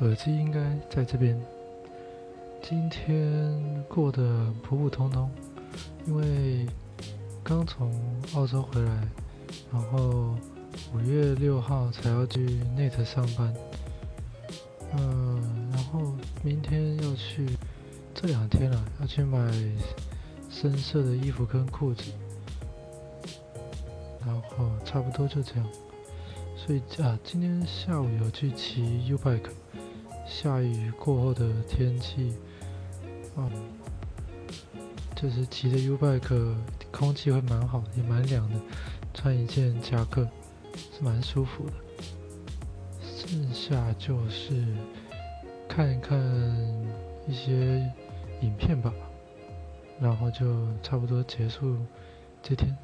耳机应该在这边。今天过得普普通通，因为刚从澳洲回来，然后五月六号才要去 Net 上班。嗯，然后明天要去，这两天了要去买深色的衣服跟裤子，然后差不多就这样。所以啊，今天下午有去骑 U bike，下雨过后的天气，嗯，就是骑着 U bike，空气会蛮好，也蛮凉的，穿一件夹克是蛮舒服的。剩下就是看一看一些影片吧，然后就差不多结束这天。